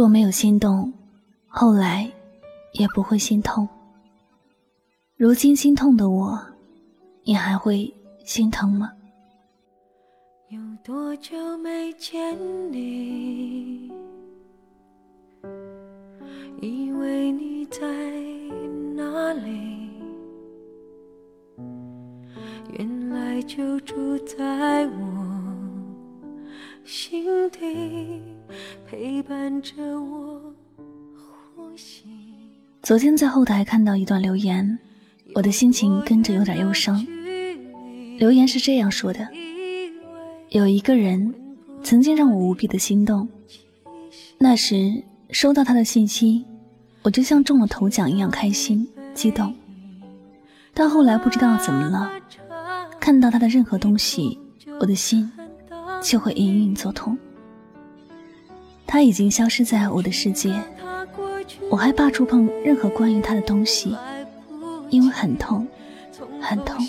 若没有心动，后来也不会心痛。如今心痛的我，你还会心疼吗？有多久没见你？以为你在哪里？原来就住在我心底，陪伴着我呼吸。昨天在后台看到一段留言。我的心情跟着有点忧伤。留言是这样说的：有一个人曾经让我无比的心动，那时收到他的信息，我就像中了头奖一样开心激动。到后来不知道怎么了，看到他的任何东西，我的心就会隐隐作痛。他已经消失在我的世界，我害怕触碰任何关于他的东西。因为很痛，很痛。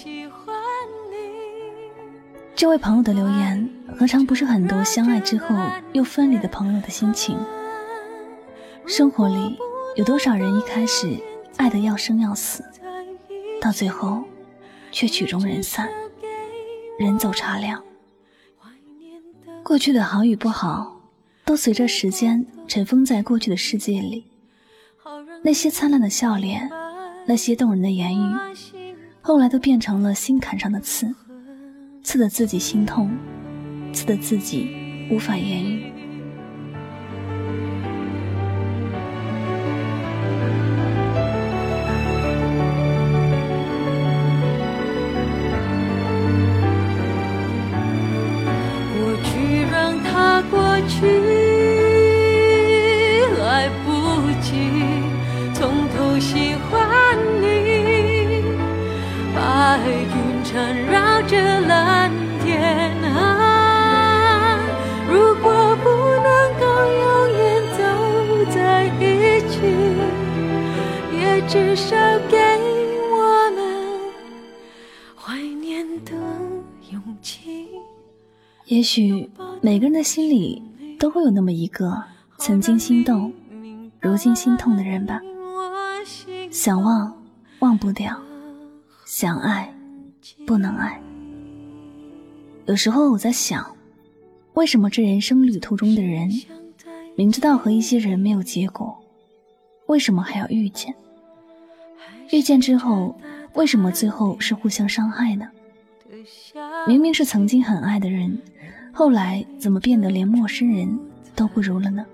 这位朋友的留言，何尝不是很多相爱之后又分离的朋友的心情？生活里有多少人一开始爱得要生要死，到最后却曲终人散，人走茶凉。过去的好与不好，都随着时间尘封在过去的世界里。那些灿烂的笑脸。那些动人的言语，后来都变成了心坎上的刺，刺得自己心痛，刺得自己无法言语。也许每个人的心里都会有那么一个曾经心动，如今心痛的人吧。想忘忘不掉，想爱不能爱。有时候我在想，为什么这人生旅途中的人，明知道和一些人没有结果，为什么还要遇见？遇见之后，为什么最后是互相伤害呢？明明是曾经很爱的人，后来怎么变得连陌生人都不如了呢？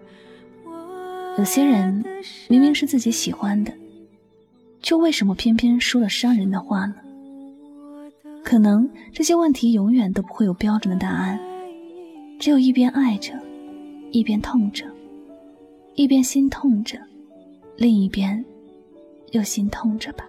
有些人明明是自己喜欢的，却为什么偏偏说了伤人的话呢？可能这些问题永远都不会有标准的答案，只有一边爱着，一边痛着，一边心痛着，另一边。又心痛着吧。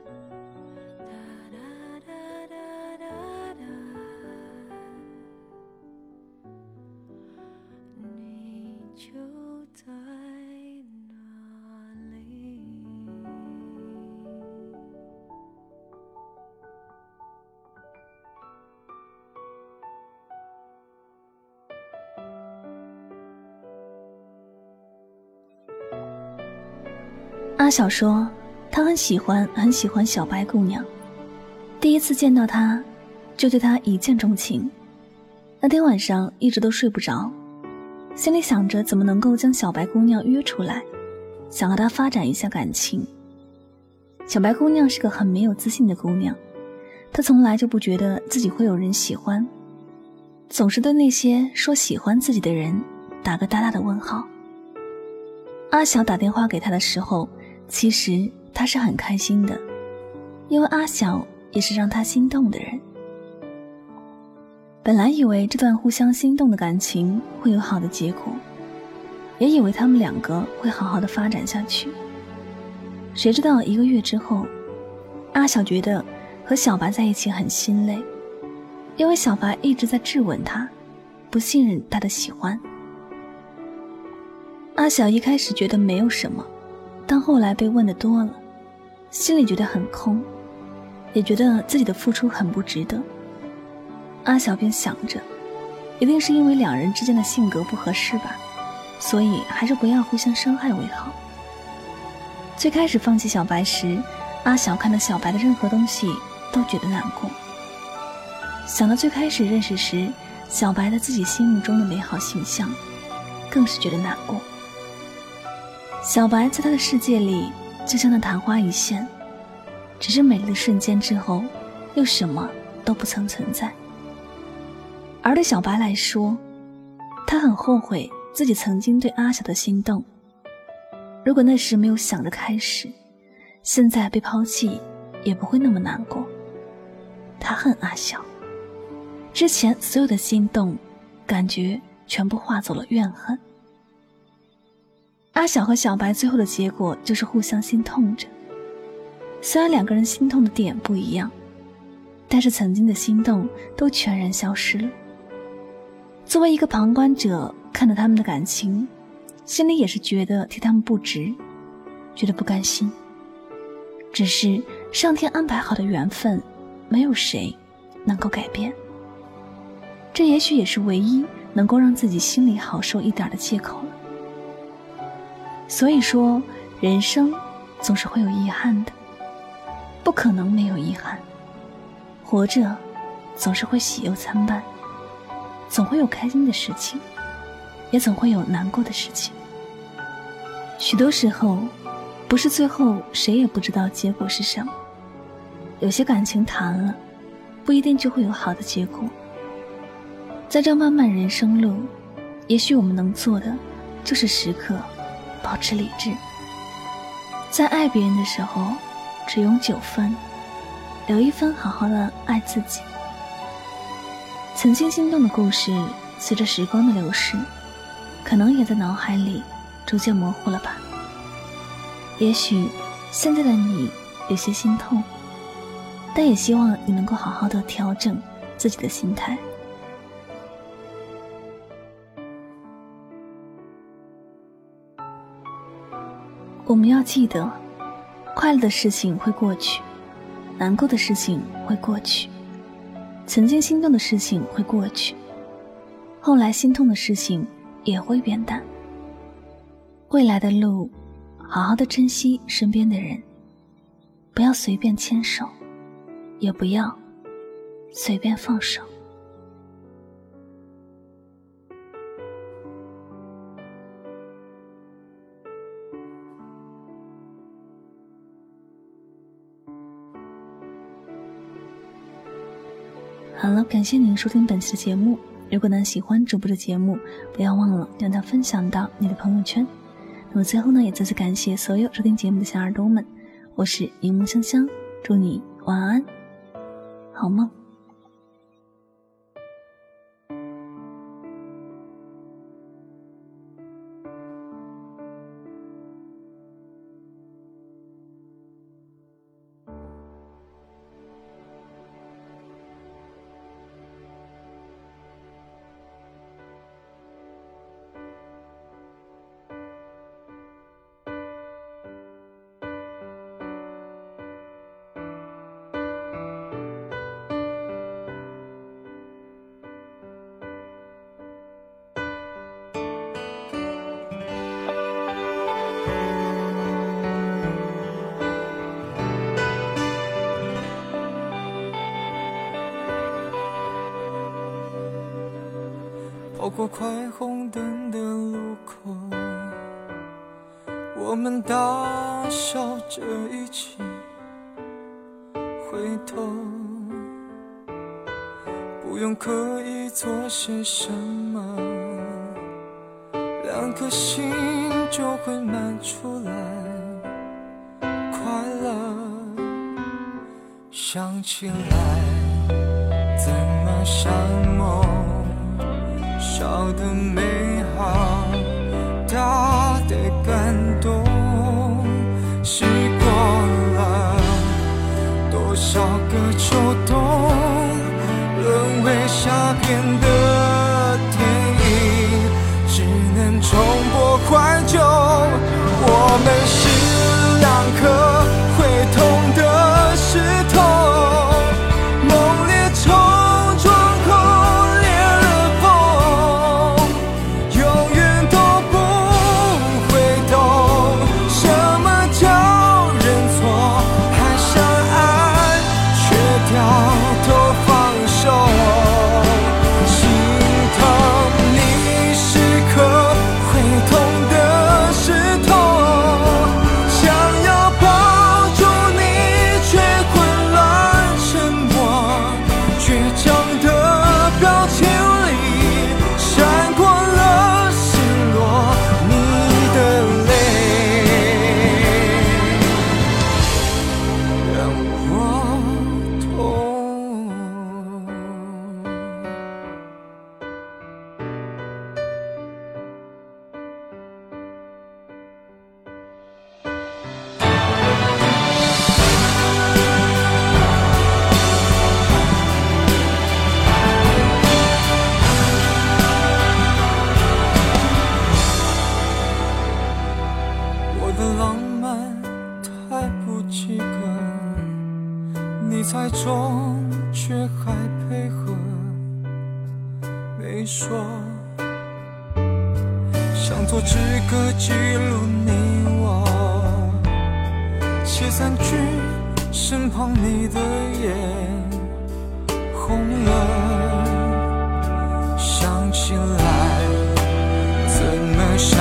阿晓说。他很喜欢很喜欢小白姑娘，第一次见到她，就对她一见钟情。那天晚上一直都睡不着，心里想着怎么能够将小白姑娘约出来，想和她发展一下感情。小白姑娘是个很没有自信的姑娘，她从来就不觉得自己会有人喜欢，总是对那些说喜欢自己的人打个大大的问号。阿晓打电话给她的时候，其实。他是很开心的，因为阿晓也是让他心动的人。本来以为这段互相心动的感情会有好的结果，也以为他们两个会好好的发展下去。谁知道一个月之后，阿晓觉得和小白在一起很心累，因为小白一直在质问他，不信任他的喜欢。阿晓一开始觉得没有什么，但后来被问的多了。心里觉得很空，也觉得自己的付出很不值得。阿小便想着，一定是因为两人之间的性格不合适吧，所以还是不要互相伤害为好。最开始放弃小白时，阿晓看到小白的任何东西都觉得难过。想到最开始认识时，小白在自己心目中的美好形象，更是觉得难过。小白在他的世界里，就像那昙花一现，只是美丽的瞬间之后，又什么都不曾存在。而对小白来说，他很后悔自己曾经对阿晓的心动。如果那时没有想着开始，现在被抛弃也不会那么难过。他恨阿晓，之前所有的心动，感觉全部化作了怨恨。阿晓和小白最后的结果就是互相心痛着。虽然两个人心痛的点不一样，但是曾经的心动都全然消失了。作为一个旁观者，看着他们的感情。心里也是觉得替他们不值，觉得不甘心。只是上天安排好的缘分，没有谁能够改变。这也许也是唯一能够让自己心里好受一点的借口了。所以说，人生总是会有遗憾的，不可能没有遗憾。活着，总是会喜忧参半，总会有开心的事情，也总会有难过的事情。许多时候，不是最后谁也不知道结果是什么。有些感情谈了，不一定就会有好的结果。在这漫漫人生路，也许我们能做的，就是时刻保持理智。在爱别人的时候，只用九分，留一分好好的爱自己。曾经心动的故事，随着时光的流逝，可能也在脑海里。逐渐模糊了吧？也许现在的你有些心痛，但也希望你能够好好的调整自己的心态。我们要记得，快乐的事情会过去，难过的事情会过去，曾经心动的事情会过去，后来心痛的事情也会变淡。未来的路，好好的珍惜身边的人，不要随便牵手，也不要随便放手。好了，感谢您收听本期的节目。如果呢喜欢主播的节目，不要忘了将它分享到你的朋友圈。那么最后呢，也再次感谢所有收听节目的小耳朵们，我是柠檬香香，祝你晚安，好梦。过快红灯的路口，我们大笑着一起回头，不用刻意做些什么，两颗心就会满出来快乐。想起来，怎么像梦？小的美好，大的没说，想做纸歌记录你我，写三句，身旁你的眼红了，想起来怎么想